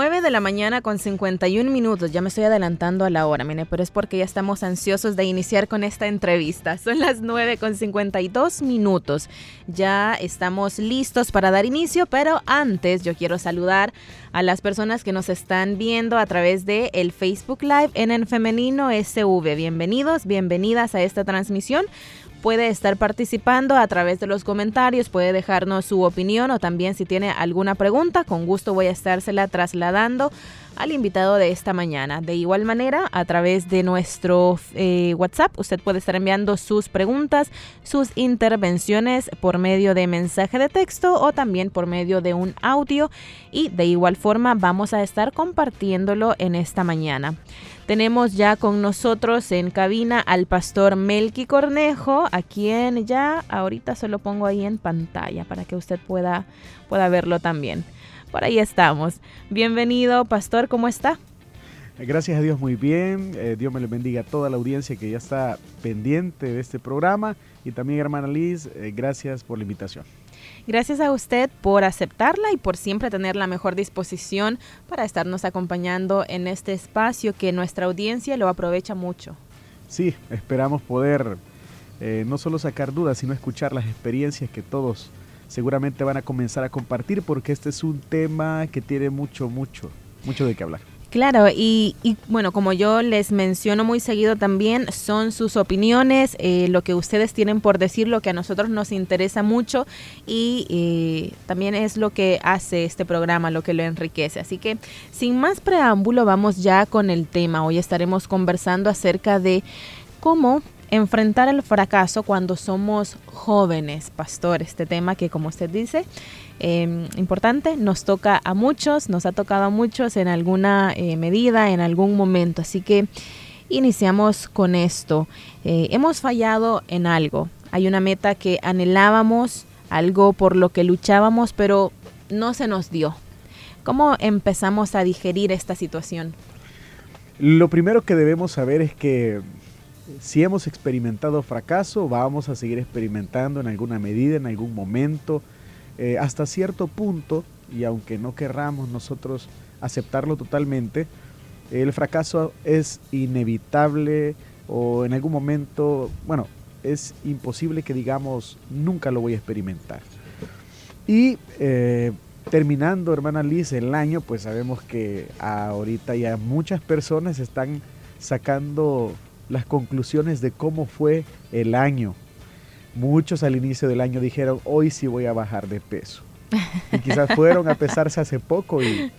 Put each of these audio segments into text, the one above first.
9 de la mañana con 51 minutos. Ya me estoy adelantando a la hora, mire, pero es porque ya estamos ansiosos de iniciar con esta entrevista. Son las 9 con 52 minutos. Ya estamos listos para dar inicio, pero antes yo quiero saludar a las personas que nos están viendo a través de el Facebook Live en el femenino SV. Bienvenidos, bienvenidas a esta transmisión puede estar participando a través de los comentarios, puede dejarnos su opinión o también si tiene alguna pregunta, con gusto voy a estársela trasladando al invitado de esta mañana. De igual manera, a través de nuestro eh, WhatsApp, usted puede estar enviando sus preguntas, sus intervenciones por medio de mensaje de texto o también por medio de un audio y de igual forma vamos a estar compartiéndolo en esta mañana. Tenemos ya con nosotros en cabina al pastor Melqui Cornejo, a quien ya ahorita se lo pongo ahí en pantalla para que usted pueda, pueda verlo también. Por ahí estamos. Bienvenido, pastor, ¿cómo está? Gracias a Dios, muy bien. Eh, Dios me le bendiga a toda la audiencia que ya está pendiente de este programa. Y también, hermana Liz, eh, gracias por la invitación. Gracias a usted por aceptarla y por siempre tener la mejor disposición para estarnos acompañando en este espacio que nuestra audiencia lo aprovecha mucho. Sí, esperamos poder eh, no solo sacar dudas, sino escuchar las experiencias que todos seguramente van a comenzar a compartir porque este es un tema que tiene mucho, mucho, mucho de qué hablar. Claro, y, bueno, como yo les menciono muy seguido también, son sus opiniones, eh, lo que ustedes tienen por decir, lo que a nosotros nos interesa mucho y eh, también es lo que hace este programa, lo que lo enriquece. Así que sin más preámbulo, vamos ya con el tema. Hoy estaremos conversando acerca de cómo enfrentar el fracaso cuando somos jóvenes, pastor. Este tema que, como usted dice, Em, importante, nos toca a muchos, nos ha tocado a muchos en alguna eh, medida, en algún momento. Así que iniciamos con esto. Eh, hemos fallado en algo. Hay una meta que anhelábamos, algo por lo que luchábamos, pero no se nos dio. ¿Cómo empezamos a digerir esta situación? Lo primero que debemos saber es que si hemos experimentado fracaso, vamos a seguir experimentando en alguna medida, en algún momento, eh, hasta cierto punto, y aunque no querramos nosotros aceptarlo totalmente, el fracaso es inevitable o en algún momento, bueno, es imposible que digamos nunca lo voy a experimentar. Y eh, terminando, hermana Liz, el año, pues sabemos que ahorita ya muchas personas están sacando las conclusiones de cómo fue el año Muchos al inicio del año dijeron, hoy sí voy a bajar de peso. Y quizás fueron a pesarse hace poco y,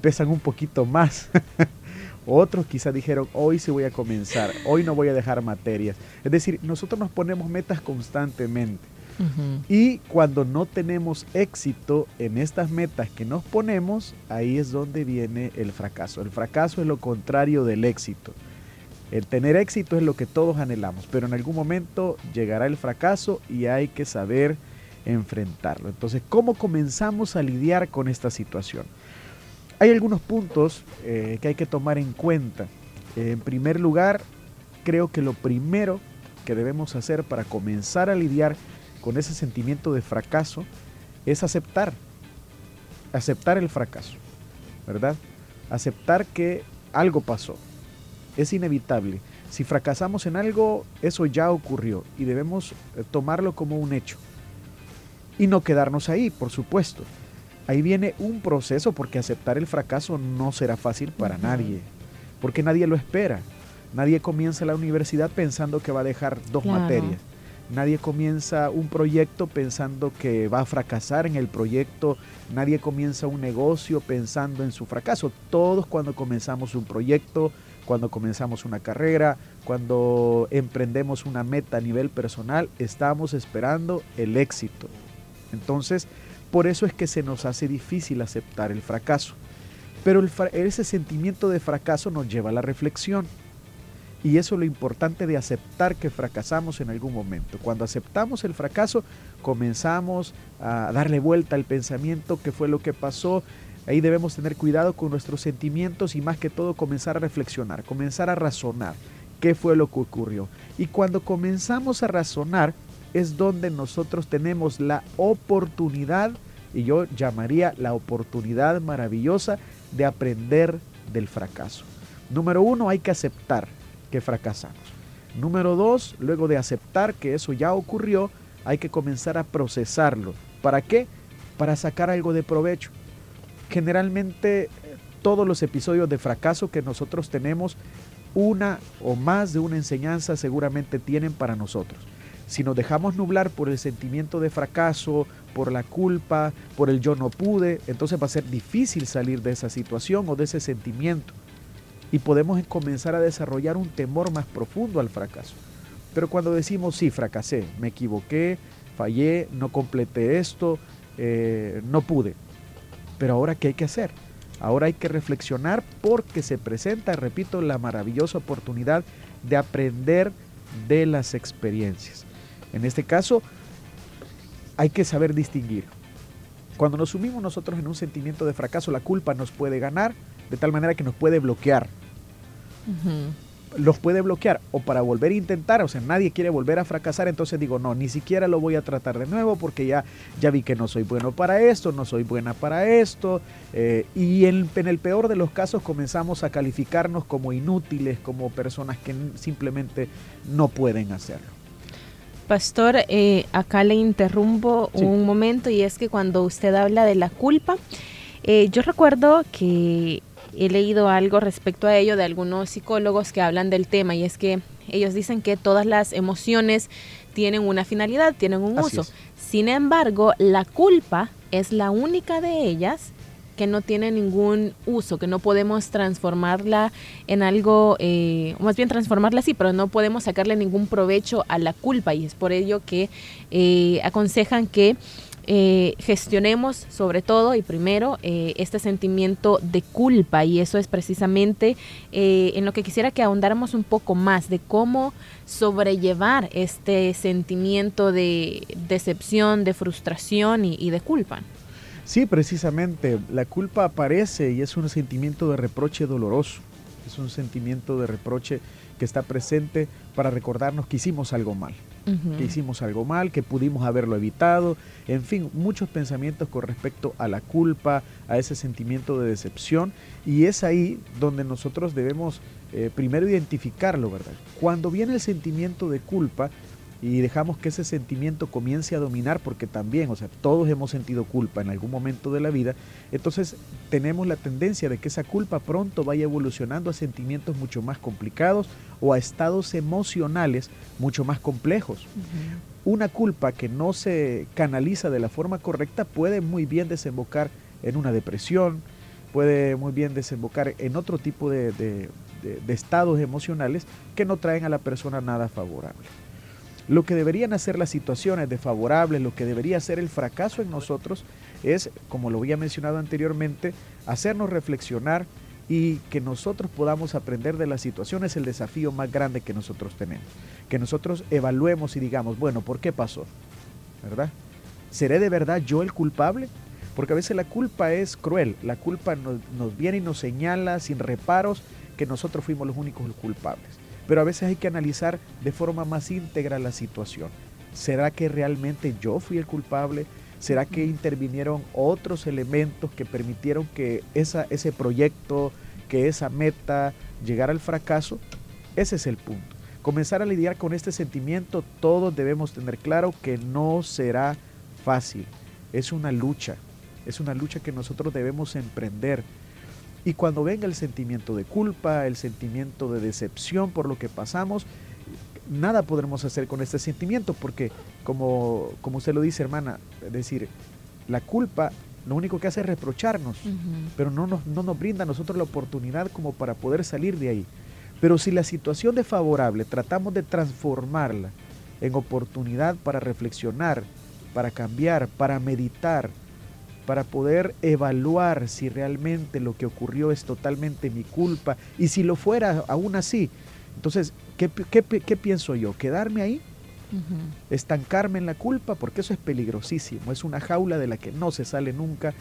pesan un poquito más. Otros quizás dijeron, hoy sí voy a comenzar, hoy no voy a dejar materias. Es decir, nosotros nos ponemos metas constantemente. Y cuando no tenemos éxito en estas metas que nos ponemos, ahí es donde viene el fracaso. El fracaso es lo contrario del éxito. El tener éxito es lo que todos anhelamos, pero en algún momento llegará el fracaso y hay que saber enfrentarlo. Entonces, ¿cómo comenzamos a lidiar con esta situación? Hay algunos puntos eh, que hay que tomar en cuenta. en primer lugar, creo que lo primero que debemos hacer para comenzar a lidiar con ese sentimiento de fracaso es aceptar, aceptar el fracaso, ¿verdad? Aceptar que algo pasó, es inevitable. Si fracasamos en algo, eso ya ocurrió y debemos eh, tomarlo como un hecho. Y no quedarnos ahí, por supuesto. Ahí viene un proceso porque aceptar el fracaso no será fácil para nadie, porque nadie lo espera. Nadie comienza la universidad pensando que va a dejar dos materias. Nadie comienza un proyecto pensando que va a fracasar en el proyecto. Nadie comienza un negocio pensando en su fracaso. Todos cuando comenzamos un proyecto cuando comenzamos una carrera, cuando emprendemos una meta a nivel personal, estamos esperando el éxito. Entonces, por eso es que se nos hace difícil aceptar el fracaso. Pero ese sentimiento de fracaso nos lleva a la reflexión. Y eso es lo importante de aceptar que fracasamos en algún momento. Cuando aceptamos el fracaso, comenzamos a darle vuelta al pensamiento, qué fue lo que pasó. Ahí debemos tener cuidado con nuestros sentimientos y más que todo comenzar a reflexionar, comenzar a razonar qué fue lo que ocurrió. Y cuando comenzamos a razonar es donde nosotros tenemos la oportunidad, y yo llamaría la oportunidad maravillosa de aprender del fracaso. Número uno, hay que aceptar que fracasamos. Número dos, luego de aceptar que eso ya ocurrió, hay que comenzar a procesarlo. ¿Para qué? Para sacar algo de provecho. Generalmente todos los episodios de fracaso que nosotros tenemos, una o más de una enseñanza seguramente tienen para nosotros. Si nos dejamos nublar por el sentimiento de fracaso, por la culpa, por el yo no pude, entonces va a ser difícil salir de esa situación o de ese sentimiento y podemos comenzar a desarrollar un temor más profundo al fracaso. Pero cuando decimos, sí, fracasé, me equivoqué, fallé, no completé esto, eh, no pude. Pero ahora, ¿qué hay que hacer? Ahora hay que reflexionar porque se presenta, repito, la maravillosa oportunidad de aprender de las experiencias. En este caso, hay que saber distinguir. Cuando nos sumimos nosotros en un sentimiento de fracaso, la culpa nos puede ganar de tal manera que nos puede bloquear los puede bloquear o para volver a intentar, o sea, nadie quiere volver a fracasar, entonces digo, no, ni siquiera lo voy a tratar de nuevo porque ya, ya vi que no soy bueno para esto, no soy buena para esto, eh, y en, el peor de los casos comenzamos a calificarnos como inútiles, como personas que simplemente no pueden hacerlo. Pastor, eh, acá le interrumpo un momento y es que cuando usted habla de la culpa, eh, yo recuerdo que he leído algo respecto a ello de algunos psicólogos que hablan del tema y es que ellos dicen que todas las emociones tienen una finalidad, tienen un uso. Sin embargo, la culpa es la única de ellas que no tiene ningún uso, que no podemos transformarla en algo, eh, más bien transformarla sí, pero no podemos sacarle ningún provecho a la culpa y es por ello que eh, aconsejan que eh, gestionemos sobre todo y primero eh, este sentimiento de culpa. Y eso es precisamente eh, en lo que quisiera que ahondáramos un poco más de cómo sobrellevar este sentimiento de decepción, de frustración y, y de culpa. Sí, precisamente, la culpa aparece y es un sentimiento de reproche doloroso, es un sentimiento de reproche que está presente para recordarnos que hicimos algo mal que hicimos algo mal, que pudimos haberlo evitado, en fin, muchos pensamientos con respecto a la culpa, a ese sentimiento de decepción, y es ahí donde nosotros debemos eh, primero identificarlo, ¿verdad? Cuando viene el sentimiento de culpa, y dejamos que ese sentimiento comience a dominar, porque también, o sea, todos hemos sentido culpa en algún momento de la vida, entonces tenemos la tendencia de que esa culpa pronto vaya evolucionando a sentimientos mucho más complicados o a estados emocionales mucho más complejos. Una culpa que no se canaliza de la forma correcta puede muy bien desembocar en una depresión, puede muy bien desembocar en otro tipo de, de estados emocionales que no traen a la persona nada favorable. Lo que deberían hacer las situaciones desfavorables, lo que debería ser el fracaso en nosotros es, como lo había mencionado anteriormente, hacernos reflexionar y que nosotros podamos aprender de las situaciones el desafío más grande que nosotros tenemos. Que nosotros evaluemos y digamos, bueno, ¿por qué pasó? ¿Verdad? ¿Seré de verdad yo el culpable? Porque a veces la culpa es cruel, la culpa nos, viene y nos señala sin reparos que nosotros fuimos los únicos culpables. Pero a veces hay que analizar de forma más íntegra la situación. ¿Será que realmente yo fui el culpable? ¿Será que intervinieron otros elementos que permitieron que esa, ese proyecto, que esa meta llegara al fracaso? Ese es el punto. Comenzar a lidiar con este sentimiento, todos debemos tener claro que no será fácil. Es una lucha, es una lucha que nosotros debemos emprender y cuando venga el sentimiento de culpa, el sentimiento de decepción por lo que pasamos, nada podremos hacer con este sentimiento porque, como, como usted lo dice, hermana, es decir, la culpa lo único que hace es reprocharnos, pero no nos, no nos brinda a nosotros la oportunidad como para poder salir de ahí. Pero si la situación es favorable, tratamos de transformarla en oportunidad para reflexionar, para cambiar, para meditar, para poder evaluar si realmente lo que ocurrió es totalmente mi culpa y si lo fuera aún así, Entonces, ¿qué, qué pienso yo? ¿Quedarme ahí? estancarme en la culpa, porque eso es peligrosísimo, es una jaula de la que no se sale nunca,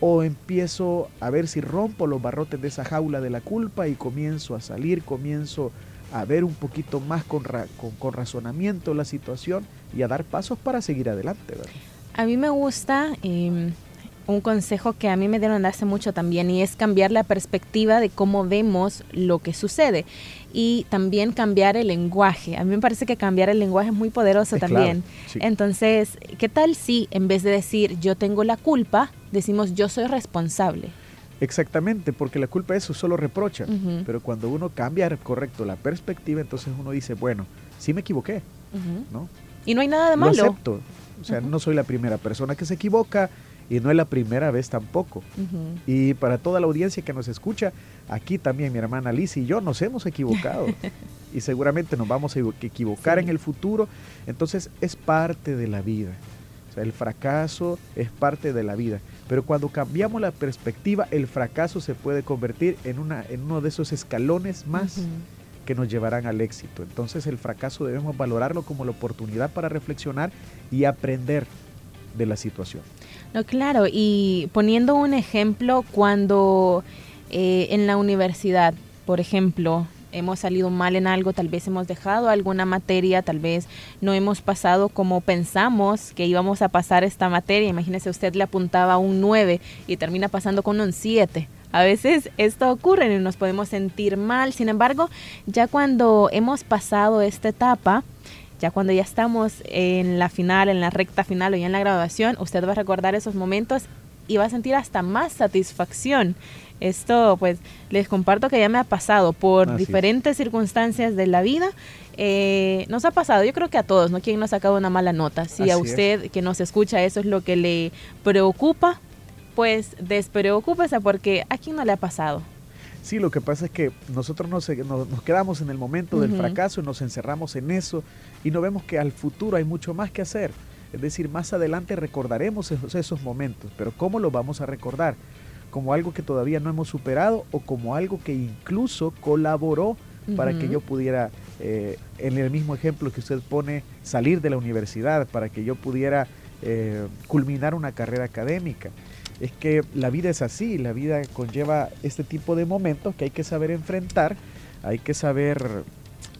o empiezo a ver si rompo los barrotes de esa jaula de la culpa y comienzo a salir, comienzo a ver un poquito más con, con, razonamiento la situación y a dar pasos para seguir adelante. A mí me gusta em, un consejo que a mí me dieron hace mucho también y es cambiar la perspectiva de cómo vemos lo que sucede y también cambiar el lenguaje. A mí me parece que cambiar el lenguaje es muy poderoso también. Entonces, ¿qué tal si en vez de decir yo tengo la culpa, decimos yo soy responsable? Exactamente, porque la culpa es eso, solo reprocha. Pero cuando uno cambia, correcto, la perspectiva, entonces uno dice, bueno, sí me equivoqué, ¿no? Y no hay nada de malo. Lo acepto. O sea, no soy la primera persona que se equivoca, y no es la primera vez tampoco. Y para toda la audiencia que nos escucha, aquí también mi hermana Liz y yo nos hemos equivocado y seguramente nos vamos a equivocar en el futuro. Entonces es parte de la vida. O sea, el fracaso es parte de la vida. Pero cuando cambiamos la perspectiva, el fracaso se puede convertir en, una, en uno de esos escalones más que nos llevarán al éxito. Entonces el fracaso debemos valorarlo como la oportunidad para reflexionar y aprender de la situación. No, claro, y poniendo un ejemplo, cuando eh, en la universidad, por ejemplo, hemos salido mal en algo, tal vez hemos dejado alguna materia, tal vez no hemos pasado como pensamos que íbamos a pasar esta materia. Imagínese, usted le apuntaba un 9 y termina pasando con un 7. A veces esto ocurre y nos podemos sentir mal. Sin embargo, ya cuando hemos pasado esta etapa, ya cuando ya estamos en la final, en la recta final o ya en la graduación, usted va a recordar esos momentos y va a sentir hasta más satisfacción. Esto, pues, les comparto que ya me ha pasado por diferentes circunstancias de la vida. Eh, nos ha pasado, yo creo que a todos, ¿no? Quien nos ha sacado una mala nota. Si a usted que nos escucha eso es lo que le preocupa, pues despreocúpese porque a quién no le ha pasado. Sí, lo que pasa es que nosotros nos, nos, quedamos en el momento del fracaso y nos encerramos en eso y no vemos que al futuro hay mucho más que hacer. Es decir, más adelante recordaremos esos, momentos, pero ¿cómo lo vamos a recordar? ¿Como algo que todavía no hemos superado o como algo que incluso colaboró para que yo pudiera, eh, en el mismo ejemplo que usted pone, salir de la universidad, para que yo pudiera eh, culminar una carrera académica? Es que la vida es así, la vida conlleva este tipo de momentos que hay que saber enfrentar, hay que saber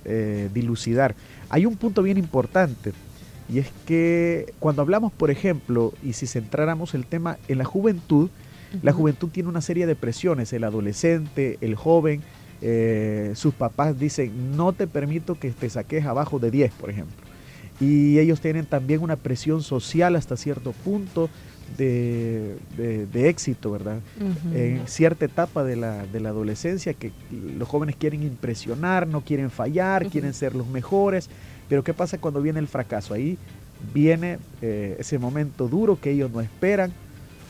eh, dilucidar. Hay un punto bien importante y es que cuando hablamos, por ejemplo, y si centráramos el tema en la juventud, la juventud tiene una serie de presiones, el adolescente, el joven, eh, sus papás dicen, no te permito que te saques abajo de 10, por ejemplo. Y ellos tienen también una presión social hasta cierto punto, de, éxito, ¿verdad? En cierta etapa de la, de la, adolescencia que los jóvenes quieren impresionar, no quieren fallar, quieren ser los mejores, pero ¿qué pasa cuando viene el fracaso? Ahí viene eh, ese momento duro que ellos no esperan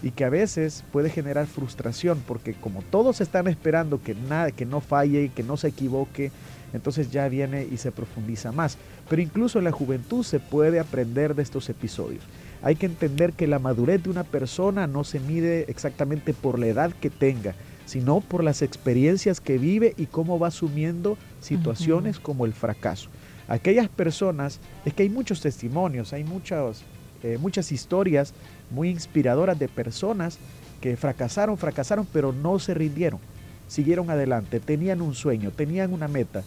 y que a veces puede generar frustración porque como todos están esperando que nada, que no falle, que no se equivoque, entonces ya viene y se profundiza más. Pero incluso en la juventud se puede aprender de estos episodios. Hay que entender que la madurez de una persona no se mide exactamente por la edad que tenga, sino por las experiencias que vive y cómo va asumiendo situaciones como el fracaso. Aquellas personas, es que hay muchos testimonios, hay muchas, eh, muchas historias muy inspiradoras de personas que fracasaron, fracasaron, pero no se rindieron, siguieron adelante, tenían un sueño, tenían una meta.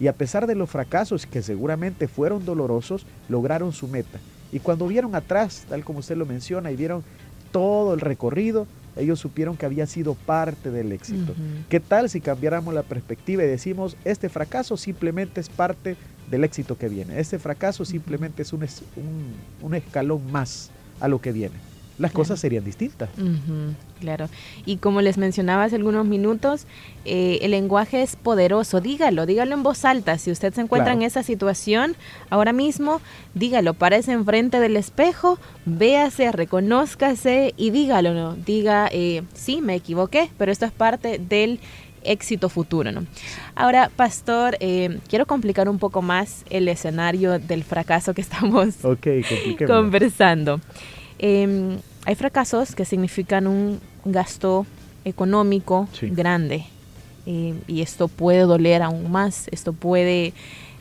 Y a pesar de los fracasos que seguramente fueron dolorosos, lograron su meta. Y cuando vieron atrás, tal como usted lo menciona, y vieron todo el recorrido, ellos supieron que había sido parte del éxito. ¿Qué tal si cambiáramos la perspectiva y decimos, este fracaso simplemente es parte del éxito que viene? Este fracaso simplemente es un, un escalón más a lo que viene las cosas serían distintas. claro. Y como les mencionaba hace algunos minutos, eh, el lenguaje es poderoso. Dígalo, dígalo en voz alta. Si usted se encuentra en esa situación ahora mismo, dígalo, párese enfrente del espejo, véase, reconózcase y dígalo, ¿no? Diga, eh, sí, me equivoqué, pero esto es parte del éxito futuro. ¿no? Ahora, Pastor, eh, quiero complicar un poco más el escenario del fracaso que estamos conversando. Eh, hay fracasos que significan un gasto económico grande. eh, y esto puede doler aún más, esto puede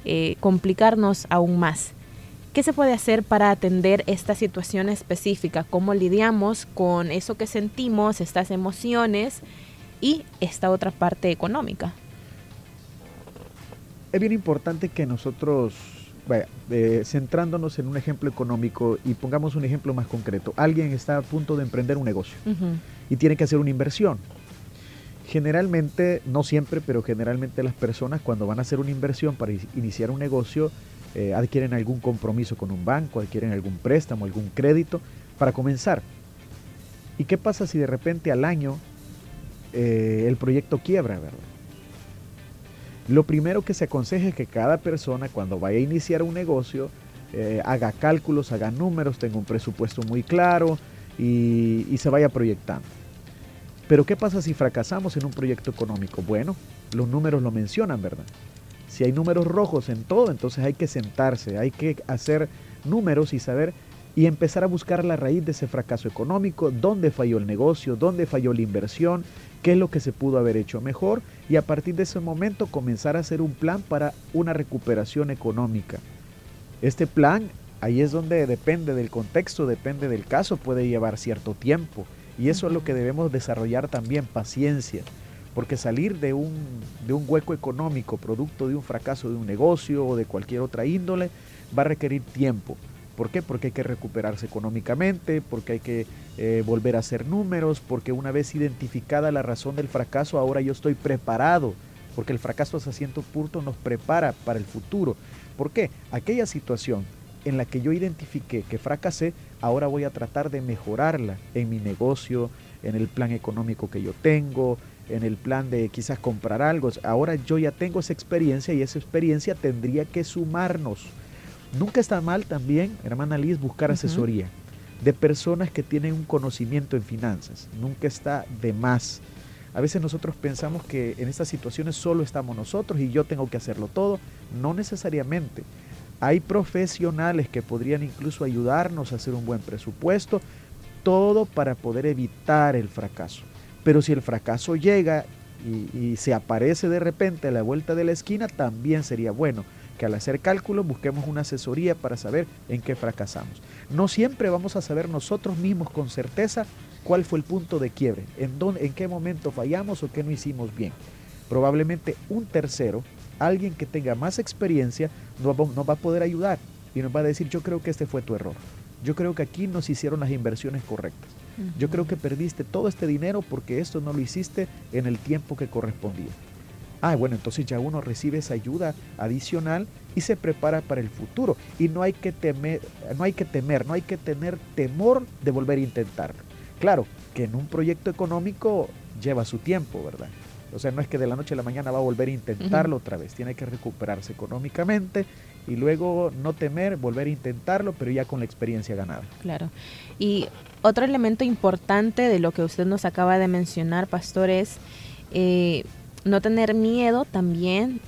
eh, complicarnos aún más. ¿Qué se puede hacer para atender esta situación específica? ¿Cómo lidiamos con eso que sentimos, estas emociones y esta otra parte económica? Es bien importante que nosotros, vaya, eh, centrándonos en un ejemplo económico y pongamos un ejemplo más concreto. Alguien está a punto de emprender un negocio y tiene que hacer una inversión. Generalmente, no siempre, pero generalmente las personas cuando van a hacer una inversión para iniciar un negocio, eh, adquieren algún compromiso con un banco, adquieren algún préstamo, algún crédito para comenzar. ¿Y qué pasa si de repente al año eh, el proyecto quiebra, verdad? Lo primero que se aconseja es que cada persona cuando vaya a iniciar un negocio eh, haga cálculos, haga números, tenga un presupuesto muy claro y, y se vaya proyectando. Pero ¿qué pasa si fracasamos en un proyecto económico? Bueno, los números lo mencionan, ¿verdad? Si hay números rojos en todo, entonces hay que sentarse, hay que hacer números y saber y empezar a buscar la raíz de ese fracaso económico, dónde falló el negocio, dónde falló la inversión, qué es lo que se pudo haber hecho mejor y a partir de ese momento comenzar a hacer un plan para una recuperación económica. Este plan, ahí es donde depende del contexto, depende del caso, puede llevar cierto tiempo y eso es lo que debemos desarrollar también, paciencia porque salir de un, de un hueco económico producto de un fracaso de un negocio o de cualquier otra índole va a requerir tiempo. ¿Por qué? Porque hay que recuperarse económicamente, porque hay que eh, volver a hacer números, porque una vez identificada la razón del fracaso, ahora yo estoy preparado, porque el fracaso hasta cierto punto nos prepara para el futuro. ¿Por qué? Aquella situación en la que yo identifiqué que fracasé, ahora voy a tratar de mejorarla en mi negocio, en el plan económico que yo tengo, en el plan de quizás comprar algo. Ahora yo ya tengo esa experiencia y esa experiencia tendría que sumarnos. Nunca está mal también, hermana Liz, buscar asesoría de personas que tienen un conocimiento en finanzas. Nunca está de más. A veces nosotros pensamos que en estas situaciones solo estamos nosotros y yo tengo que hacerlo todo. No necesariamente. Hay profesionales que podrían incluso ayudarnos a hacer un buen presupuesto, todo para poder evitar el fracaso. Pero si el fracaso llega y, se aparece de repente a la vuelta de la esquina, también sería bueno que al hacer cálculos busquemos una asesoría para saber en qué fracasamos. No siempre vamos a saber nosotros mismos con certeza cuál fue el punto de quiebre, en, dónde, en qué momento fallamos o qué no hicimos bien. Probablemente un tercero, alguien que tenga más experiencia, nos va a poder ayudar y nos va a decir, yo creo que este fue tu error. Yo creo que aquí no se hicieron las inversiones correctas. Yo creo que perdiste todo este dinero porque esto no lo hiciste en el tiempo que correspondía. Ah, bueno, entonces ya uno recibe esa ayuda adicional y se prepara para el futuro. Y no hay que temer, no hay que temer, no hay que tener temor de volver a intentarlo. Claro, que en un proyecto económico lleva su tiempo, ¿verdad? O sea, no es que de la noche a la mañana va a volver a intentarlo otra vez. Tiene que recuperarse económicamente y luego no temer, volver a intentarlo, pero ya con la experiencia ganada. Claro. Y otro elemento importante de lo que usted nos acaba de mencionar, pastor, es eh, no tener miedo también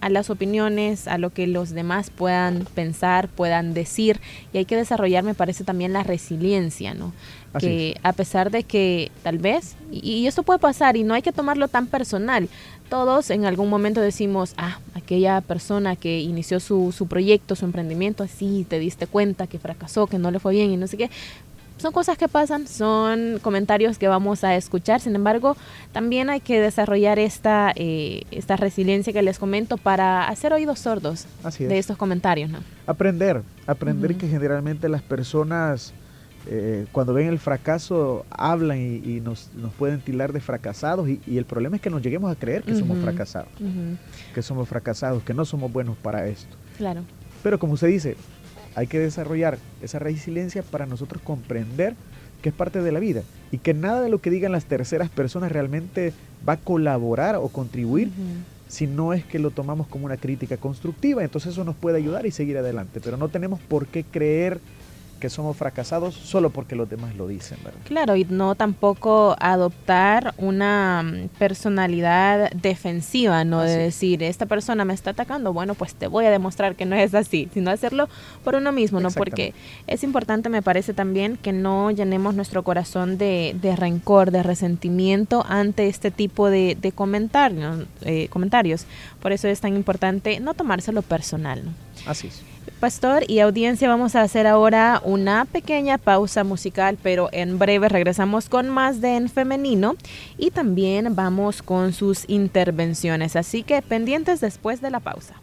a las opiniones, a lo que los demás puedan pensar, puedan decir. Y hay que desarrollar, me parece, también la resiliencia, ¿no? que a pesar de que tal vez, y, esto puede pasar y no hay que tomarlo tan personal, todos en algún momento decimos, ah, aquella persona que inició su, su proyecto, su emprendimiento, así te diste cuenta que fracasó, que no le fue bien y no sé qué, son cosas que pasan, son comentarios que vamos a escuchar. Sin embargo, también hay que desarrollar esta, eh, esta resiliencia que les comento para hacer oídos sordos de estos comentarios. ¿no? Aprender, aprender que generalmente las personas eh, cuando ven el fracaso hablan y, nos, nos, pueden tilar de fracasados y, el problema es que nos lleguemos a creer que somos fracasados, que somos fracasados, que no somos buenos para esto. Claro. Pero como usted dice, hay que desarrollar esa resiliencia para nosotros comprender que es parte de la vida y que nada de lo que digan las terceras personas realmente va a colaborar o contribuir si no es que lo tomamos como una crítica constructiva. Entonces eso nos puede ayudar y seguir adelante, pero no tenemos por qué creer que somos fracasados solo porque los demás lo dicen, ¿verdad? Claro, y no tampoco adoptar una mm, personalidad defensiva, no de decir, esta persona me está atacando, bueno, pues te voy a demostrar que no es así, sino hacerlo por uno mismo, ¿no? Porque es importante, me parece también, que no llenemos nuestro corazón de, de rencor, de resentimiento ante este tipo de, de comentarios, eh, comentarios. Por eso es tan importante no tomárselo personal, ¿no? Así es. Pastor y audiencia, vamos a hacer ahora una pequeña pausa musical, pero en breve regresamos con más de En Femenino y también vamos con sus intervenciones, así que pendientes después de la pausa.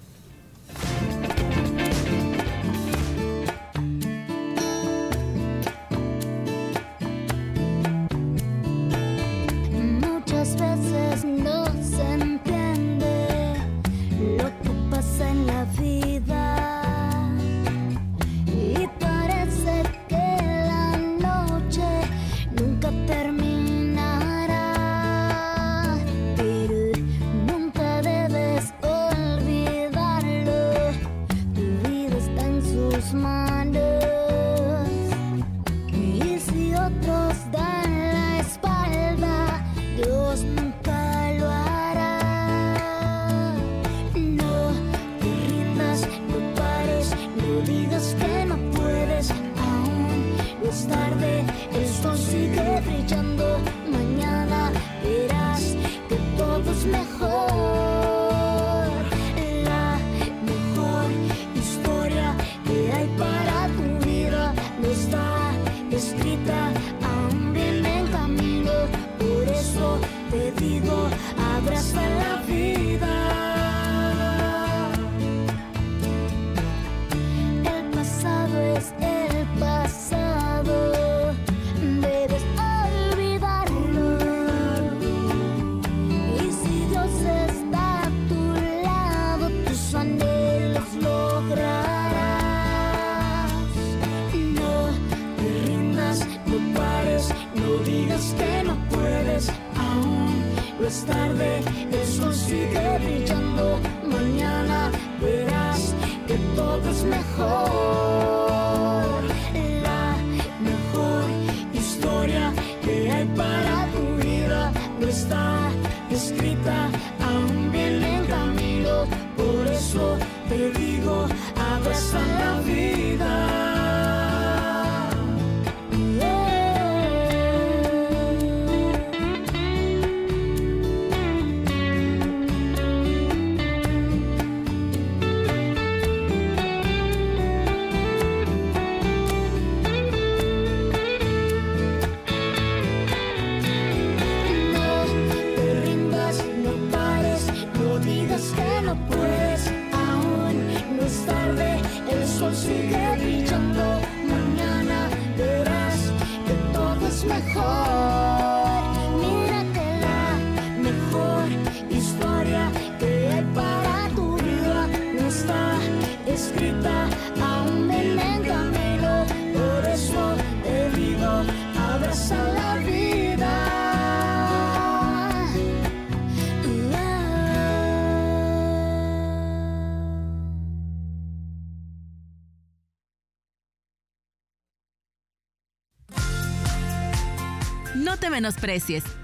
Oh.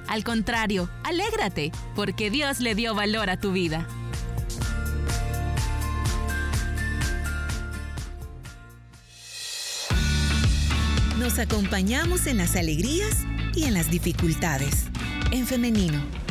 Al contrario, alégrate, porque Dios le dio valor a tu vida. Nos acompañamos en las alegrías y en las dificultades. En femenino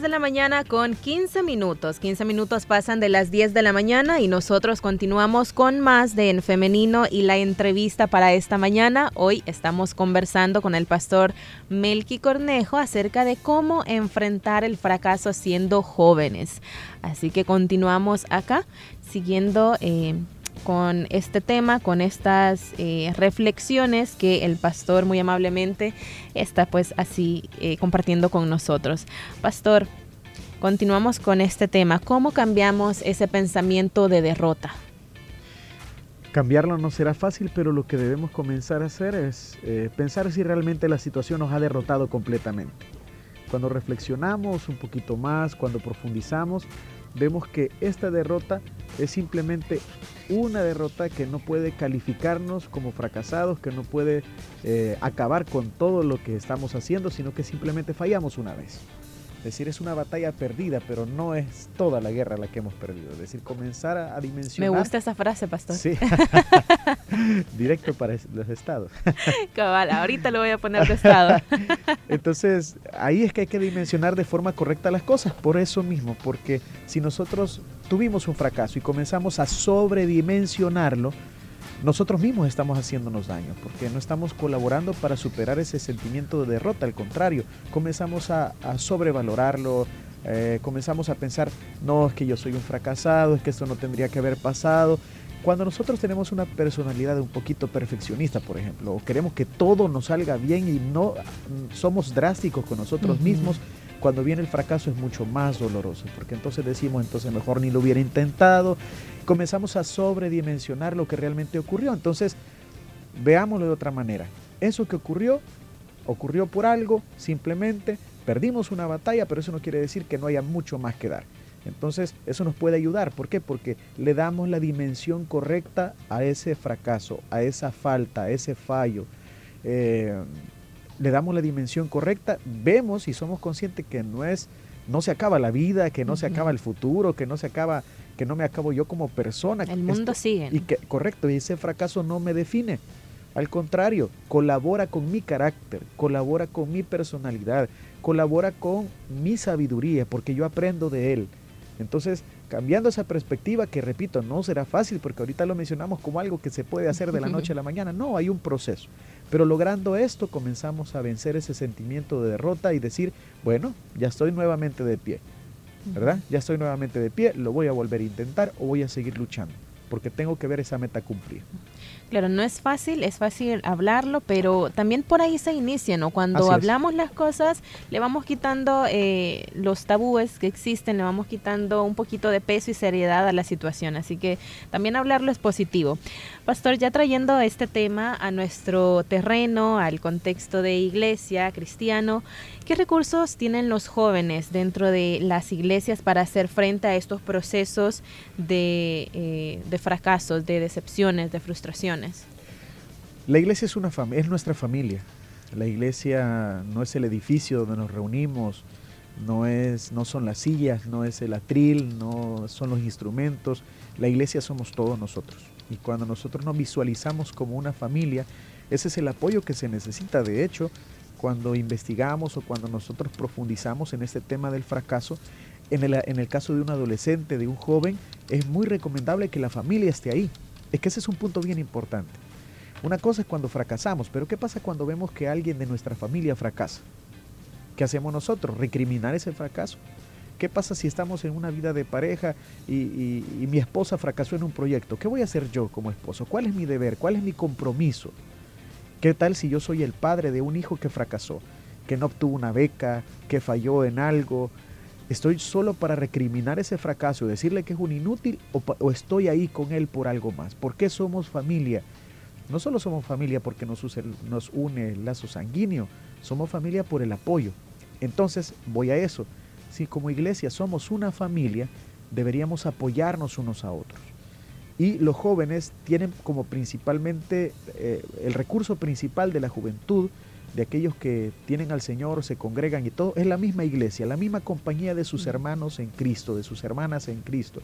10 de la mañana con 15 minutos. 15 minutos pasan de las 10 de la mañana y nosotros continuamos con más de En Femenino y la entrevista para esta mañana. Hoy estamos conversando con el pastor Melqui Cornejo acerca de cómo enfrentar el fracaso siendo jóvenes. Así que continuamos acá siguiendo... Eh, con este tema, con estas eh, reflexiones que el pastor muy amablemente está pues así eh, compartiendo con nosotros. Pastor, continuamos con este tema. ¿Cómo cambiamos ese pensamiento de derrota? Cambiarlo no será fácil, pero lo que debemos comenzar a hacer es eh, pensar si realmente la situación nos ha derrotado completamente. Cuando reflexionamos un poquito más, cuando profundizamos, vemos que esta derrota es simplemente una derrota que no puede calificarnos como fracasados, que no puede eh, acabar con todo lo que estamos haciendo, sino que simplemente fallamos una vez. Es decir, es una batalla perdida, pero no es toda la guerra la que hemos perdido. Es decir, comenzar a, dimensionar. Me gusta esa frase, pastor. Sí. Directo para los estados. Cabal, ahorita lo voy a poner de estado. Entonces, ahí es que hay que dimensionar de forma correcta las cosas. Por eso mismo, porque si nosotros tuvimos un fracaso y comenzamos a sobredimensionarlo, nosotros mismos estamos haciéndonos daño, porque no estamos colaborando para superar ese sentimiento de derrota, al contrario, comenzamos a, sobrevalorarlo, eh, comenzamos a pensar, no, es que yo soy un fracasado, es que esto no tendría que haber pasado. Cuando nosotros tenemos una personalidad un poquito perfeccionista, por ejemplo, o queremos que todo nos salga bien y no mm, somos drásticos con nosotros mismos, cuando viene el fracaso es mucho más doloroso, porque entonces decimos, entonces mejor ni lo hubiera intentado, comenzamos a sobredimensionar lo que realmente ocurrió. Entonces, veámoslo de otra manera. Eso que ocurrió, ocurrió por algo, simplemente perdimos una batalla, pero eso no quiere decir que no haya mucho más que dar. Entonces, eso nos puede ayudar. ¿Por qué? Porque le damos la dimensión correcta a ese fracaso, a esa falta, a ese fallo. Eh, le damos la dimensión correcta, vemos y somos conscientes que no es, no se acaba la vida, que no se acaba el futuro, que no se acaba, que no me acabo yo como persona. El mundo sigue. Y que, correcto, y ese fracaso no me define. Al contrario, colabora con mi carácter, colabora con mi personalidad, colabora con mi sabiduría, porque yo aprendo de él. Entonces, cambiando esa perspectiva, que repito, no será fácil, porque ahorita lo mencionamos como algo que se puede hacer de la noche a la mañana, no, hay un proceso. Pero logrando esto comenzamos a vencer ese sentimiento de derrota y decir, bueno, ya estoy nuevamente de pie, ¿verdad? Ya estoy nuevamente de pie, lo voy a volver a intentar o voy a seguir luchando, porque tengo que ver esa meta cumplir. Claro, no es fácil, es fácil hablarlo, pero también por ahí se inicia, ¿no? Cuando hablamos las cosas, le vamos quitando eh, los tabúes que existen, le vamos quitando un poquito de peso y seriedad a la situación. Así que también hablarlo es positivo. Pastor, ya trayendo este tema a nuestro terreno, al contexto de iglesia, cristiano, ¿qué recursos tienen los jóvenes dentro de las iglesias para hacer frente a estos procesos de, eh, de fracasos, de decepciones, de frustraciones? La iglesia es, una es nuestra familia. La iglesia no es el edificio donde nos reunimos, no, es, no son las sillas, no es el atril, no son los instrumentos. La iglesia somos todos nosotros. Y cuando nosotros nos visualizamos como una familia, ese es el apoyo que se necesita. De hecho, cuando investigamos o cuando nosotros profundizamos en este tema del fracaso, en el, caso de un adolescente, de un joven, es muy recomendable que la familia esté ahí. Es que ese es un punto bien importante. Una cosa es cuando fracasamos, pero ¿qué pasa cuando vemos que alguien de nuestra familia fracasa? ¿Qué hacemos nosotros? ¿Recriminar ese fracaso? ¿Qué pasa si estamos en una vida de pareja y, mi esposa fracasó en un proyecto? ¿Qué voy a hacer yo como esposo? ¿Cuál es mi deber? ¿Cuál es mi compromiso? ¿Qué tal si yo soy el padre de un hijo que fracasó, que no obtuvo una beca, que falló en algo? ¿Estoy solo para recriminar ese fracaso decirle que es un inútil o, estoy ahí con él por algo más? ¿Por qué somos familia? No solo somos familia porque nos, nos une el lazo sanguíneo, somos familia por el apoyo. Entonces voy a eso si como iglesia somos una familia, deberíamos apoyarnos unos a otros. Y los jóvenes tienen como principalmente eh, el recurso principal de la juventud, de aquellos que tienen al Señor, se congregan y todo, es la misma iglesia, la misma compañía de sus hermanos en Cristo, de sus hermanas en Cristo,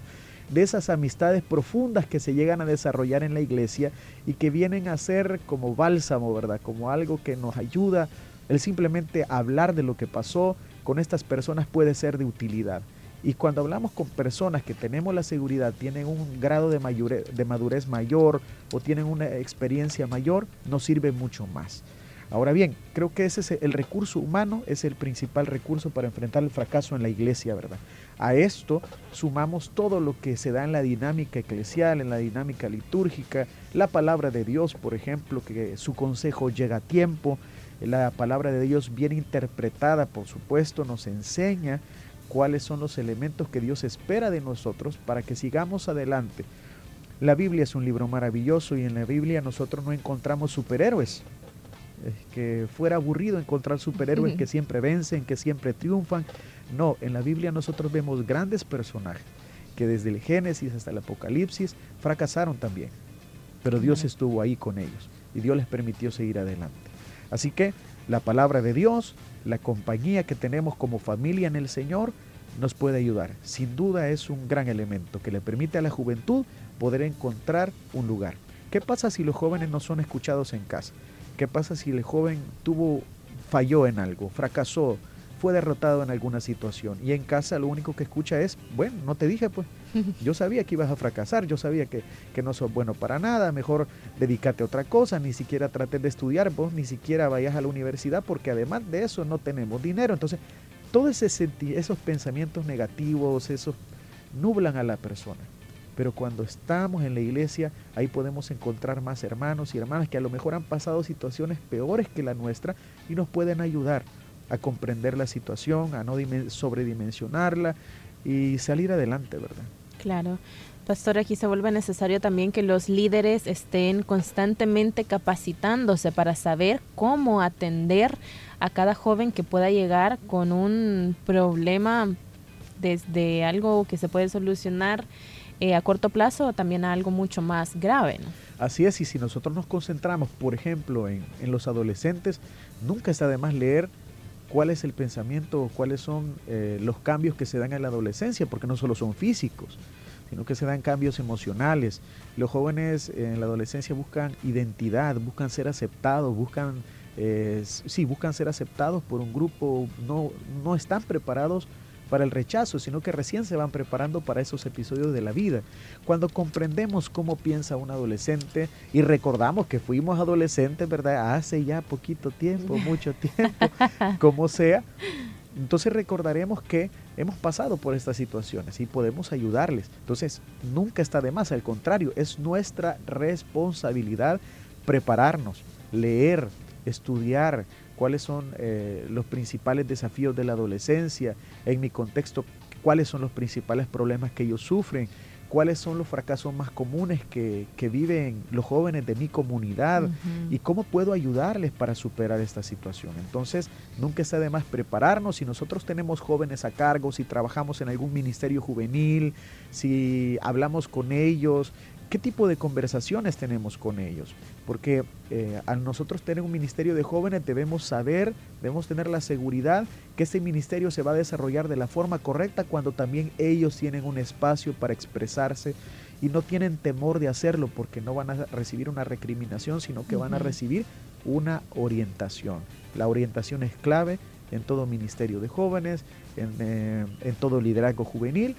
de esas amistades profundas que se llegan a desarrollar en la iglesia y que vienen a ser como bálsamo, ¿verdad? Como algo que nos ayuda el simplemente hablar de lo que pasó, con estas personas puede ser de utilidad. Y cuando hablamos con personas que tenemos la seguridad, tienen un grado de, de madurez mayor o tienen una experiencia mayor, nos sirve mucho más. Ahora bien, creo que ese es el recurso humano, es el principal recurso para enfrentar el fracaso en la iglesia, ¿verdad? A esto sumamos todo lo que se da en la dinámica eclesial, en la dinámica litúrgica, la palabra de Dios, por ejemplo, que su consejo llega a tiempo, la palabra de Dios bien interpretada, por supuesto, nos enseña cuáles son los elementos que Dios espera de nosotros para que sigamos adelante. La Biblia es un libro maravilloso y en la Biblia nosotros no encontramos superhéroes. Es que fuera aburrido encontrar superhéroes que siempre vencen, que siempre triunfan. No, en la Biblia nosotros vemos grandes personajes que desde el Génesis hasta el Apocalipsis fracasaron también. Pero Dios estuvo ahí con ellos y Dios les permitió seguir adelante. Así que la palabra de Dios, la compañía que tenemos como familia en el Señor, nos puede ayudar. Sin duda es un gran elemento que le permite a la juventud poder encontrar un lugar. ¿Qué pasa si los jóvenes no son escuchados en casa? ¿Qué pasa si el joven tuvo, falló en algo, fracasó, fue derrotado en alguna situación y en casa lo único que escucha es, bueno, no te dije pues, yo sabía que ibas a fracasar, yo sabía que, que no sos bueno para nada, mejor dedícate a otra cosa, ni siquiera trates de estudiar vos, ni siquiera vayas a la universidad porque además de eso no tenemos dinero. Entonces, todos esos pensamientos negativos, esos nublan a la persona. Pero cuando estamos en la iglesia, ahí podemos encontrar más hermanos y hermanas que a lo mejor han pasado situaciones peores que la nuestra y nos pueden ayudar a comprender la situación, a no sobredimensionarla y salir adelante, ¿verdad? Claro. Pastor, aquí se vuelve necesario también que los líderes estén constantemente capacitándose para saber cómo atender a cada joven que pueda llegar con un problema desde algo que se puede solucionar eh, a corto plazo o también a algo mucho más grave. Así es, y si nosotros nos concentramos, por ejemplo, en, en los adolescentes, nunca está de más leer cuál es el pensamiento, cuáles son eh, los cambios que se dan en la adolescencia, porque no solo son físicos, sino que se dan cambios emocionales. Los jóvenes en la adolescencia buscan identidad, buscan ser aceptados, buscan, eh, sí, buscan ser aceptados por un grupo, no, no están preparados para el rechazo, sino que recién se van preparando para esos episodios de la vida. Cuando comprendemos cómo piensa un adolescente y recordamos que fuimos adolescentes, ¿verdad? Hace ya poquito tiempo, mucho tiempo, como sea, entonces recordaremos que hemos pasado por estas situaciones y podemos ayudarles. Entonces, nunca está de más, al contrario, es nuestra responsabilidad prepararnos, leer, estudiar, cuáles son eh, los principales desafíos de la adolescencia, en mi contexto, cuáles son los principales problemas que ellos sufren, cuáles son los fracasos más comunes que, viven los jóvenes de mi comunidad y cómo puedo ayudarles para superar esta situación. Entonces, nunca está de más prepararnos. Si nosotros tenemos jóvenes a cargo, si trabajamos en algún ministerio juvenil, si hablamos con ellos, ¿Qué tipo de conversaciones tenemos con ellos? Porque eh, al nosotros tener un ministerio de jóvenes debemos saber, debemos tener la seguridad que ese ministerio se va a desarrollar de la forma correcta cuando también ellos tienen un espacio para expresarse y no tienen temor de hacerlo porque no van a recibir una recriminación, sino que van a recibir una orientación. La orientación es clave en todo ministerio de jóvenes, en, eh, en todo liderazgo juvenil,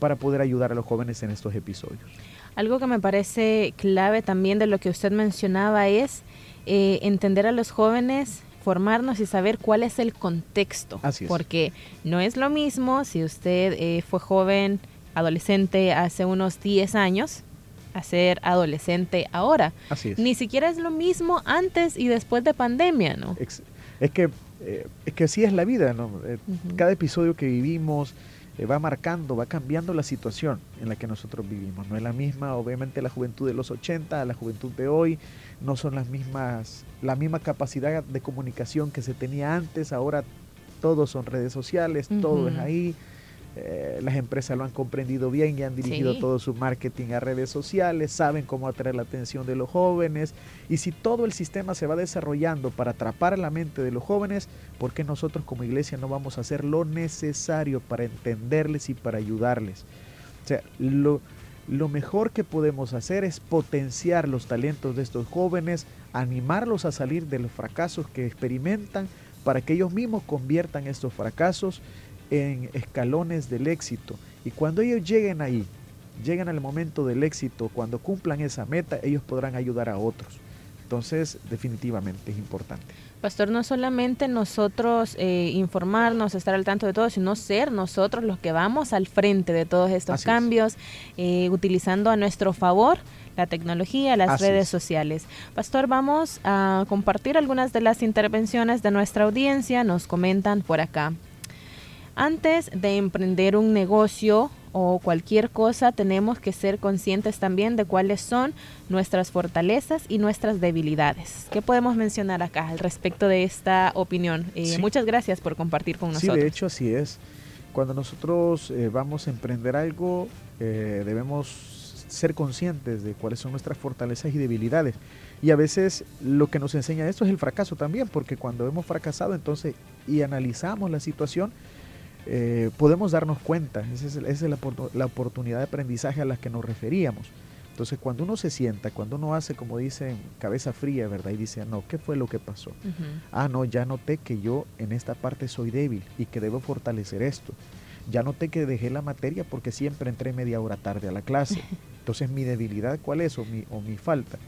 para poder ayudar a los jóvenes en estos episodios. Algo que me parece clave también de lo que usted mencionaba es eh, entender a los jóvenes, formarnos y saber cuál es el contexto. Así es. Porque no es lo mismo si usted eh, fue joven, adolescente hace unos 10 años, a ser adolescente ahora. Así es. Ni siquiera es lo mismo antes y después de pandemia, ¿no? Es que, eh, es que así es la vida, ¿no? Cada episodio que vivimos, eh, va marcando, va cambiando la situación en la que nosotros vivimos. No es la misma, obviamente, la juventud de los 80, la juventud de hoy, no son las mismas, la misma capacidad de comunicación que se tenía antes, ahora todos son redes sociales, todo es ahí. Eh, las empresas lo han comprendido bien y han dirigido todo su marketing a redes sociales, saben cómo atraer la atención de los jóvenes. Y si todo el sistema se va desarrollando para atrapar la mente de los jóvenes, ¿por qué nosotros como iglesia no vamos a hacer lo necesario para entenderles y para ayudarles? O sea, lo, lo mejor que podemos hacer es potenciar los talentos de estos jóvenes, animarlos a salir de los fracasos que experimentan para que ellos mismos conviertan estos fracasos en escalones del éxito. Y cuando ellos lleguen ahí, lleguen al momento del éxito, cuando cumplan esa meta, ellos podrán ayudar a otros. Entonces, definitivamente es importante. Pastor, no solamente nosotros eh, informarnos, estar al tanto de todo, sino ser nosotros los que vamos al frente de todos estos cambios, eh, utilizando a nuestro favor la tecnología, las redes sociales. Pastor, vamos a compartir algunas de las intervenciones de nuestra audiencia. Nos comentan por acá. Antes de emprender un negocio o cualquier cosa, tenemos que ser conscientes también de cuáles son nuestras fortalezas y nuestras debilidades. ¿Qué podemos mencionar acá al respecto de esta opinión? Eh, muchas gracias por compartir con nosotros. Sí, de hecho así es. Cuando nosotros eh, vamos a emprender algo, eh, debemos ser conscientes de cuáles son nuestras fortalezas y debilidades. Y a veces lo que nos enseña esto es el fracaso también, porque cuando hemos fracasado entonces y analizamos la situación, eh, podemos darnos cuenta, esa es, la, oportunidad de aprendizaje a la que nos referíamos. Entonces, cuando uno se sienta, cuando uno hace, como dicen, cabeza fría, ¿verdad? Y dice, no, ¿qué fue lo que pasó? Ah, no, ya noté que yo en esta parte soy débil y que debo fortalecer esto. Ya noté que dejé la materia porque siempre entré media hora tarde a la clase. Entonces, mi debilidad, ¿cuál es? O mi, o mi falta.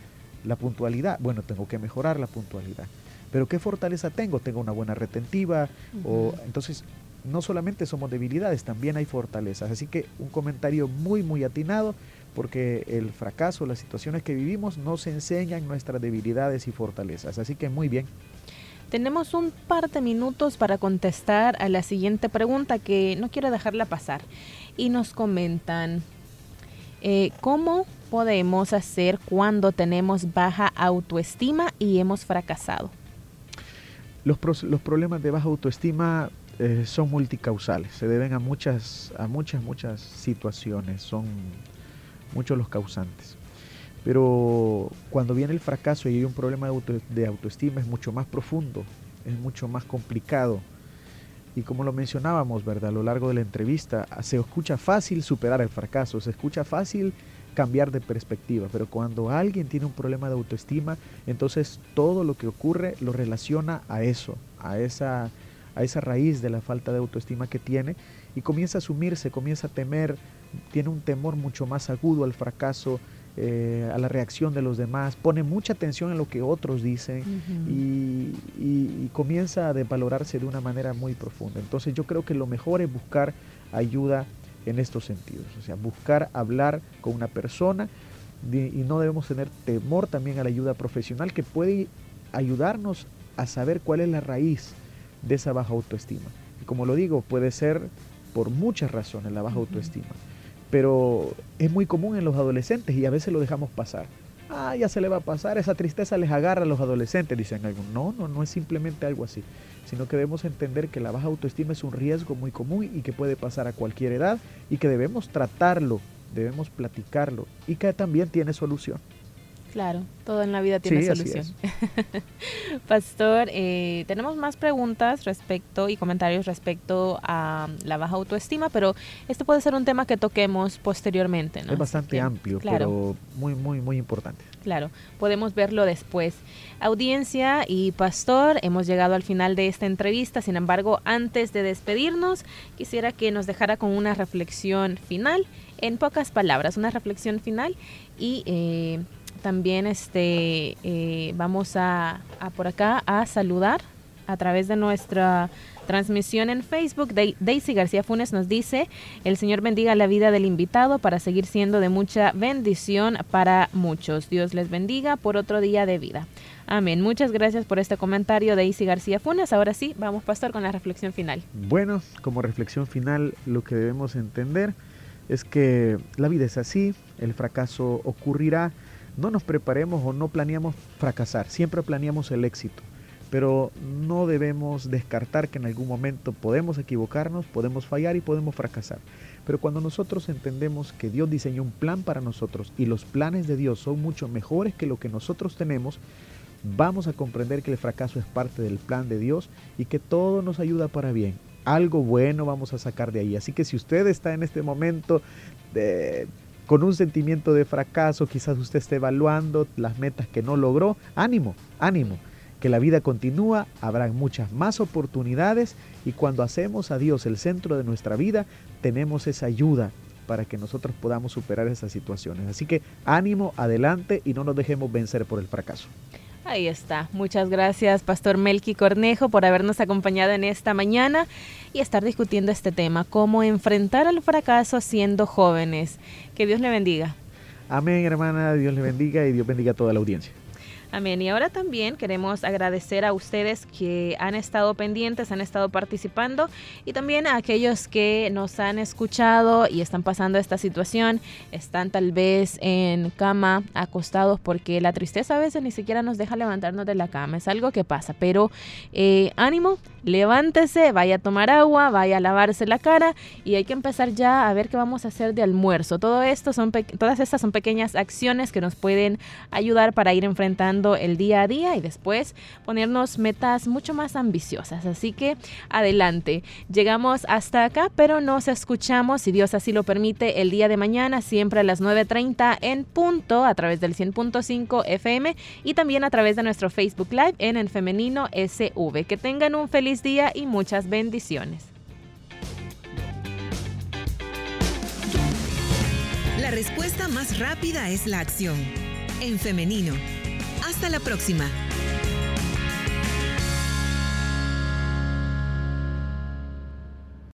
La puntualidad. Bueno, tengo que mejorar la puntualidad. Pero ¿qué fortaleza tengo? Tengo una buena retentiva. o, entonces, no solamente somos debilidades, también hay fortalezas. Así que un comentario muy, muy atinado, porque el fracaso, las situaciones que vivimos nos enseñan nuestras debilidades y fortalezas. Así que muy bien. Tenemos un par de minutos para contestar a la siguiente pregunta que no quiero dejarla pasar. Y nos comentan, eh, ¿cómo podemos hacer cuando tenemos baja autoestima y hemos fracasado? Los, los problemas de baja autoestima eh, son multicausales, se deben a muchas, a muchas, muchas situaciones, son muchos los causantes. Pero cuando viene el fracaso y hay un problema de, autoestima es mucho más profundo, es mucho más complicado. Y como lo mencionábamos, ¿verdad? A lo largo de la entrevista, se escucha fácil superar el fracaso, se escucha fácil cambiar de perspectiva, pero cuando alguien tiene un problema de autoestima, entonces todo lo que ocurre lo relaciona a eso, a esa a esa raíz de la falta de autoestima que tiene y comienza a asumirse, comienza a temer, tiene un temor mucho más agudo al fracaso, eh, a la reacción de los demás, pone mucha atención en lo que otros dicen y, comienza a desvalorarse de una manera muy profunda. Entonces yo creo que lo mejor es buscar ayuda en estos sentidos, o sea, buscar hablar con una persona y no debemos tener temor también a la ayuda profesional que puede ayudarnos a saber cuál es la raíz de esa baja autoestima. Y como lo digo, puede ser por muchas razones la baja autoestima, pero es muy común en los adolescentes y a veces lo dejamos pasar. Ah, ya se le va a pasar, esa tristeza les agarra a los adolescentes, dicen algunos. No, no, no es simplemente algo así, sino que debemos entender que la baja autoestima es un riesgo muy común y que puede pasar a cualquier edad y que debemos tratarlo, debemos platicarlo y que también tiene solución. Claro, todo en la vida tiene solución. Pastor, eh, tenemos más preguntas respecto y comentarios respecto a la baja autoestima, pero esto puede ser un tema que toquemos posteriormente. Es bastante amplio, pero muy, muy, muy importante. Claro, podemos verlo después. Audiencia y Pastor, hemos llegado al final de esta entrevista. Sin embargo, antes de despedirnos, quisiera que nos dejara con una reflexión final, en pocas palabras, una reflexión final y eh, también este, eh, vamos a, por acá a saludar a través de nuestra transmisión en Facebook. Daisy García Funes nos dice, el Señor bendiga la vida del invitado para seguir siendo de mucha bendición para muchos. Dios les bendiga por otro día de vida. Amén. Muchas gracias por este comentario, Daisy García Funes. Ahora sí, vamos, pastor, con la reflexión final. Bueno, como reflexión final, lo que debemos entender es que la vida es así, el fracaso ocurrirá, no nos preparemos o no planeamos fracasar, siempre planeamos el éxito, pero no debemos descartar que en algún momento podemos equivocarnos, podemos fallar y podemos fracasar. Pero cuando nosotros entendemos que Dios diseñó un plan para nosotros y los planes de Dios son mucho mejores que lo que nosotros tenemos, vamos a comprender que el fracaso es parte del plan de Dios y que todo nos ayuda para bien. Algo bueno vamos a sacar de ahí. Así que si usted está en este momento de con un sentimiento de fracaso, quizás usted esté evaluando las metas que no logró, ánimo, ánimo, que la vida continúa, habrá muchas más oportunidades y cuando hacemos a Dios el centro de nuestra vida, tenemos esa ayuda para que nosotros podamos superar esas situaciones. Así que ánimo, adelante y no nos dejemos vencer por el fracaso. Ahí está. Muchas gracias, Pastor Melqui Cornejo, por habernos acompañado en esta mañana y estar discutiendo este tema, cómo enfrentar el fracaso siendo jóvenes. Que Dios le bendiga. Amén, hermana. Dios le bendiga y Dios bendiga a toda la audiencia. Amén. Y ahora también queremos agradecer a ustedes que han estado pendientes, han estado participando y también a aquellos que nos han escuchado y están pasando esta situación, están tal vez en cama, acostados, porque la tristeza a veces ni siquiera nos deja levantarnos de la cama, es algo que pasa, pero eh, ánimo, levántese, vaya a tomar agua, vaya a lavarse la cara y hay que empezar ya a ver qué vamos a hacer de almuerzo. Todo esto son todas estas son pequeñas acciones que nos pueden ayudar para ir enfrentando el día a día y después ponernos metas mucho más ambiciosas. Así que adelante. Llegamos hasta acá, pero nos escuchamos, si Dios así lo permite, el día de mañana, siempre a las 9.30 en punto, a través del 100.5 FM y también a través de nuestro Facebook Live en el femenino SV. Que tengan un feliz día y muchas bendiciones. La respuesta más rápida es la acción. En femenino. Hasta la próxima.